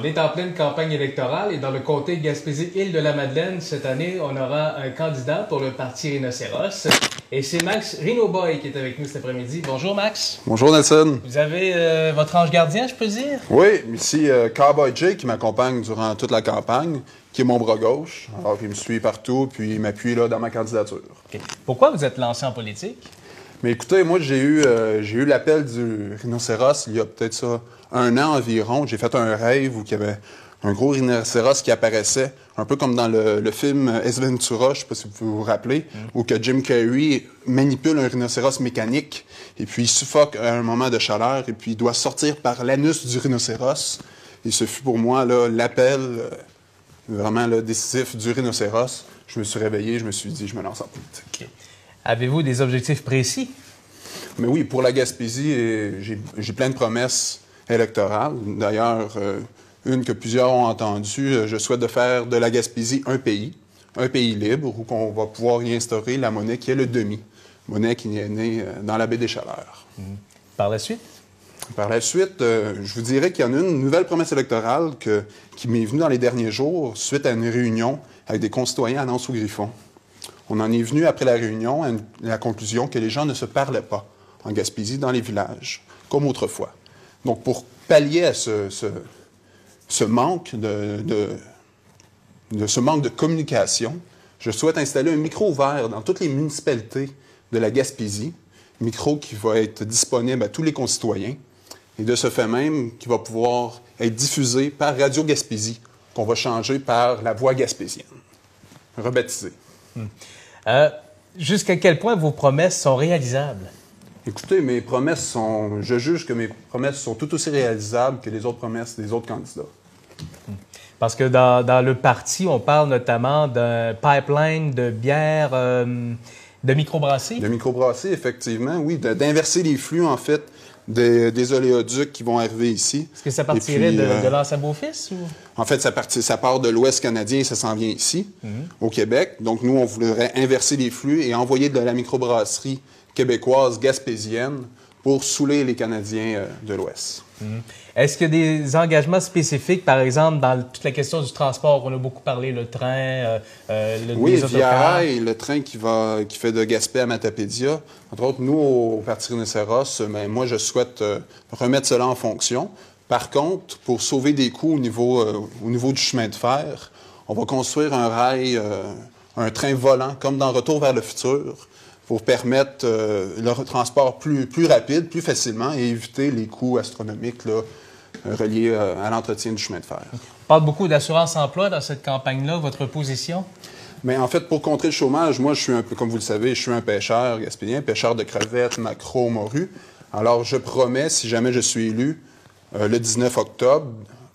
On est en pleine campagne électorale et dans le comté Gaspésie-Île-de-la-Madeleine, cette année, on aura un candidat pour le parti Rhinocéros. Et c'est Max Rhinoboy qui est avec nous cet après-midi. Bonjour Max. Bonjour Nelson. Vous avez euh, votre ange gardien, je peux dire? Oui, ici euh, Cowboy Jay qui m'accompagne durant toute la campagne, qui est mon bras gauche. Alors, il me suit partout, puis il m'appuie là dans ma candidature. Pourquoi vous êtes lancé en politique? Mais écoutez, moi, j'ai eu, euh, j'ai eu l'appel du rhinocéros il y a peut-être ça un an environ. J'ai fait un rêve où il y avait un gros rhinocéros qui apparaissait, un peu comme dans le, le film S. Ventura, je ne sais pas si vous vous rappelez, où que Jim Carrey manipule un rhinocéros mécanique et puis il suffoque à un moment de chaleur et puis il doit sortir par l'anus du rhinocéros. Et ce fut pour moi là, l'appel euh, vraiment là, décisif du rhinocéros. Je me suis réveillé, je me suis dit, je me lance en politique. Avez-vous des objectifs précis? Mais oui, pour la Gaspésie, euh, j'ai plein de promesses électorales. D'ailleurs, euh, une que plusieurs ont entendue, euh, je souhaite de faire de la Gaspésie un pays, un pays libre, où on va pouvoir y instaurer la monnaie qui est le demi, monnaie qui est née dans la baie des Chaleurs. Par la suite? Par la suite, euh, je vous dirais qu'il y en a une nouvelle promesse électorale que- qui m'est venue dans les derniers jours suite à une réunion avec des concitoyens à Nance-au-Griffon. On en est venu après la réunion à la conclusion que les gens ne se parlaient pas en Gaspésie dans les villages, comme autrefois. Donc, pour pallier à ce, manque de, communication, je souhaite installer un micro ouvert dans toutes les municipalités de la Gaspésie, micro qui va être disponible à tous les concitoyens et de ce fait même qui va pouvoir être diffusé par Radio Gaspésie, qu'on va changer par la voix gaspésienne, rebaptisée. Euh, Jusqu'à quel point vos promesses sont réalisables? Écoutez, mes promesses sont, je juge que mes promesses sont tout aussi réalisables que les autres promesses des autres candidats. Parce que dans, dans le parti, on parle notamment d'un pipeline de bière, euh, de microbrasserie. De microbrasser, effectivement, oui, d'inverser les flux, en fait, des, des oléoducs qui vont arriver ici. Est-ce que ça partirait puis, de, euh, de Beau-Fils? Ou... En fait, ça, part de l'Ouest canadien et ça s'en vient ici, au Québec. Donc, nous, on voudrait inverser les flux et envoyer de la microbrasserie québécoise gaspésienne pour saouler les Canadiens euh, de l'Ouest. Est-ce qu'il y a des engagements spécifiques, par exemple, dans toute la question du transport? On a beaucoup parlé, le train, euh, euh, le, Oui, les Via. Rail, le train qui, va, qui fait de Gaspé à Matapédia. Entre autres, nous, au Parti Rhinocéros, ben, moi, je souhaite euh, remettre cela en fonction. Par contre, pour sauver des coûts au niveau, euh, au niveau du chemin de fer, on va construire un rail, euh, un train volant, comme dans Retour vers le futur, pour permettre euh, le transport plus, plus rapide, plus facilement et éviter les coûts astronomiques là, euh, reliés euh, à l'entretien du chemin de fer. On parle beaucoup d'assurance-emploi dans cette campagne-là. Votre position? Mais en fait, pour contrer le chômage, moi, je suis un peu, comme vous le savez, je suis un pêcheur gaspésien, pêcheur de crevettes, maquereaux, morues. Alors, je promets, si jamais je suis élu euh, le 19 octobre,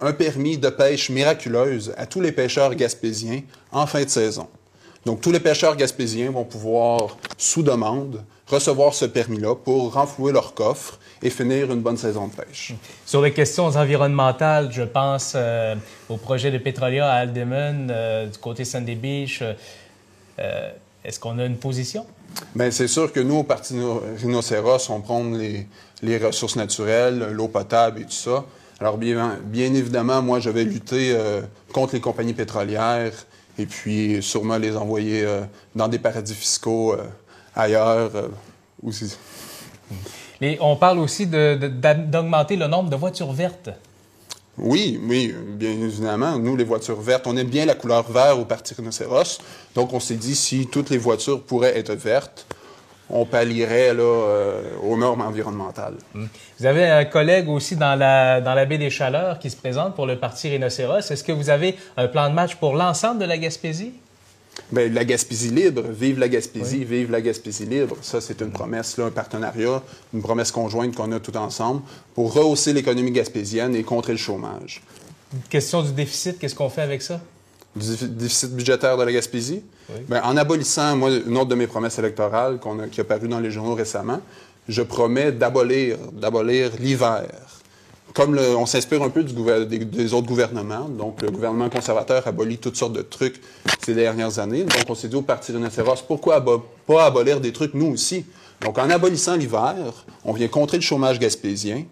un permis de pêche miraculeuse à tous les pêcheurs gaspésiens en fin de saison. Donc, tous les pêcheurs gaspésiens vont pouvoir, sous demande, recevoir ce permis-là pour renflouer leur coffre et finir une bonne saison de pêche. Sur les questions environnementales, je pense euh, au projet de Petrolia à Aldeman, euh, du côté Sandy Beach. Euh, euh, Est-ce qu'on a une position? Bien, c'est sûr que nous, au Parti no- Rhinocéros, on prône les, les ressources naturelles, l'eau potable et tout ça. Alors, bien, bien évidemment, moi, je vais lutter contre les compagnies pétrolières et puis sûrement les envoyer euh, dans des paradis fiscaux euh, ailleurs. euh, aussi. Et on parle aussi d'augmenter le nombre de voitures vertes. Oui, oui, bien évidemment. Nous, les voitures vertes, on aime bien la couleur vert au Parti Rhinocéros. Donc, on s'est dit, si toutes les voitures pourraient être vertes, on pallierait là, euh, aux normes environnementales. Vous avez un collègue aussi dans la, dans la baie des Chaleurs qui se présente pour le parti Rhinocéros. Est-ce que vous avez un plan de match pour l'ensemble de la Gaspésie? Bien, la Gaspésie libre, vive la Gaspésie, vive la Gaspésie libre. Ça, c'est une promesse, là, un partenariat, une promesse conjointe qu'on a tout ensemble pour rehausser l'économie gaspésienne et contrer le chômage. Question du déficit, qu'est-ce qu'on fait avec ça? Du défi- déficit budgétaire de la Gaspésie? Oui. Bien, en abolissant, moi, une autre de mes promesses électorales qu'on a- qui a paru dans les journaux récemment, je promets d'abolir, d'abolir l'hiver. Comme le- on s'inspire un peu du des, des autres gouvernements, donc le gouvernement conservateur abolit toutes sortes de trucs ces dernières années. Donc on s'est dit au Parti rhinocéros, pourquoi abo- pas abolir des trucs nous aussi? Donc en abolissant l'hiver, on vient contrer le chômage gaspésien,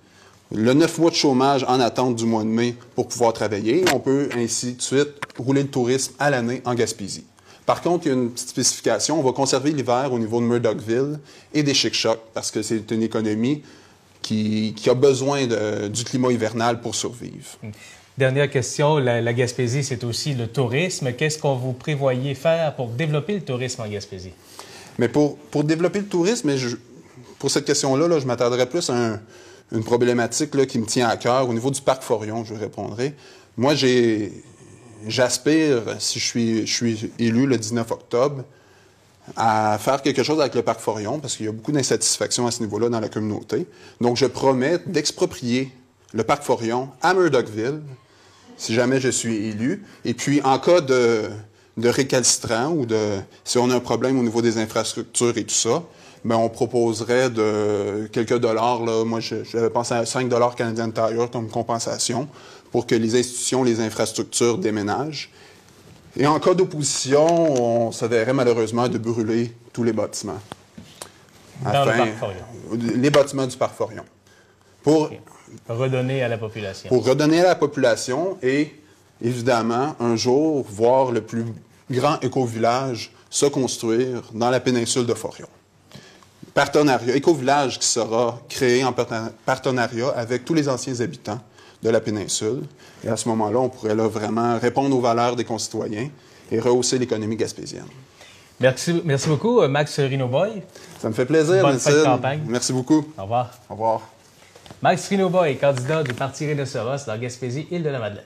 le 9 mois de chômage en attente du mois de mai pour pouvoir travailler. On peut ainsi de suite rouler le tourisme à l'année en Gaspésie. Par contre, il y a une petite spécification. On va conserver l'hiver au niveau de Murdochville et des Chic-Chocs parce que c'est une économie qui, qui a besoin de- du climat hivernal pour survivre. Dernière question, la, la Gaspésie, c'est aussi le tourisme. Qu'est-ce qu'on vous prévoyez faire pour développer le tourisme en Gaspésie? Mais pour, pour développer le tourisme, je- pour cette question-là, là, je m'attarderais plus à un- une problématique là, qui me tient à cœur. Au niveau du parc Forion, je répondrai. Moi, j'ai, j'aspire, si je suis, je suis élu le 19 octobre, à faire quelque chose avec le parc Forion, parce qu'il y a beaucoup d'insatisfaction à ce niveau-là dans la communauté. Donc, je promets d'exproprier le parc Forion à Murdochville, si jamais je suis élu. Et puis, en cas de, de récalcitrant ou de si on a un problème au niveau des infrastructures et tout ça, ben on proposerait de quelques dollars. Là, moi, j'avais pensé à 5 dollars Canadian Tire comme compensation pour que les institutions, les infrastructures déménagent. Et en cas d'opposition, on se verrait malheureusement de brûler tous les bâtiments. Dans le Afin- Forion. Les bâtiments du parc Forion. Pour, Redonner à la population. pour redonner à la population et, évidemment, un jour, voir le plus grand éco-village se construire dans la péninsule de Forion. Partenariat, éco-village qui sera créé en parten- partenariat avec tous les anciens habitants de la péninsule. Et à ce moment-là, on pourrait là, vraiment répondre aux valeurs des concitoyens et rehausser l'économie gaspésienne. Merci, merci beaucoup, euh, Max Rinoboy. Ça me fait plaisir, Bonne fête de campagne. Merci beaucoup. Au revoir. Au revoir. Max Rinoboy, candidat du Parti Rhinocéros dans Gaspésie, Île-de-la-Madeleine.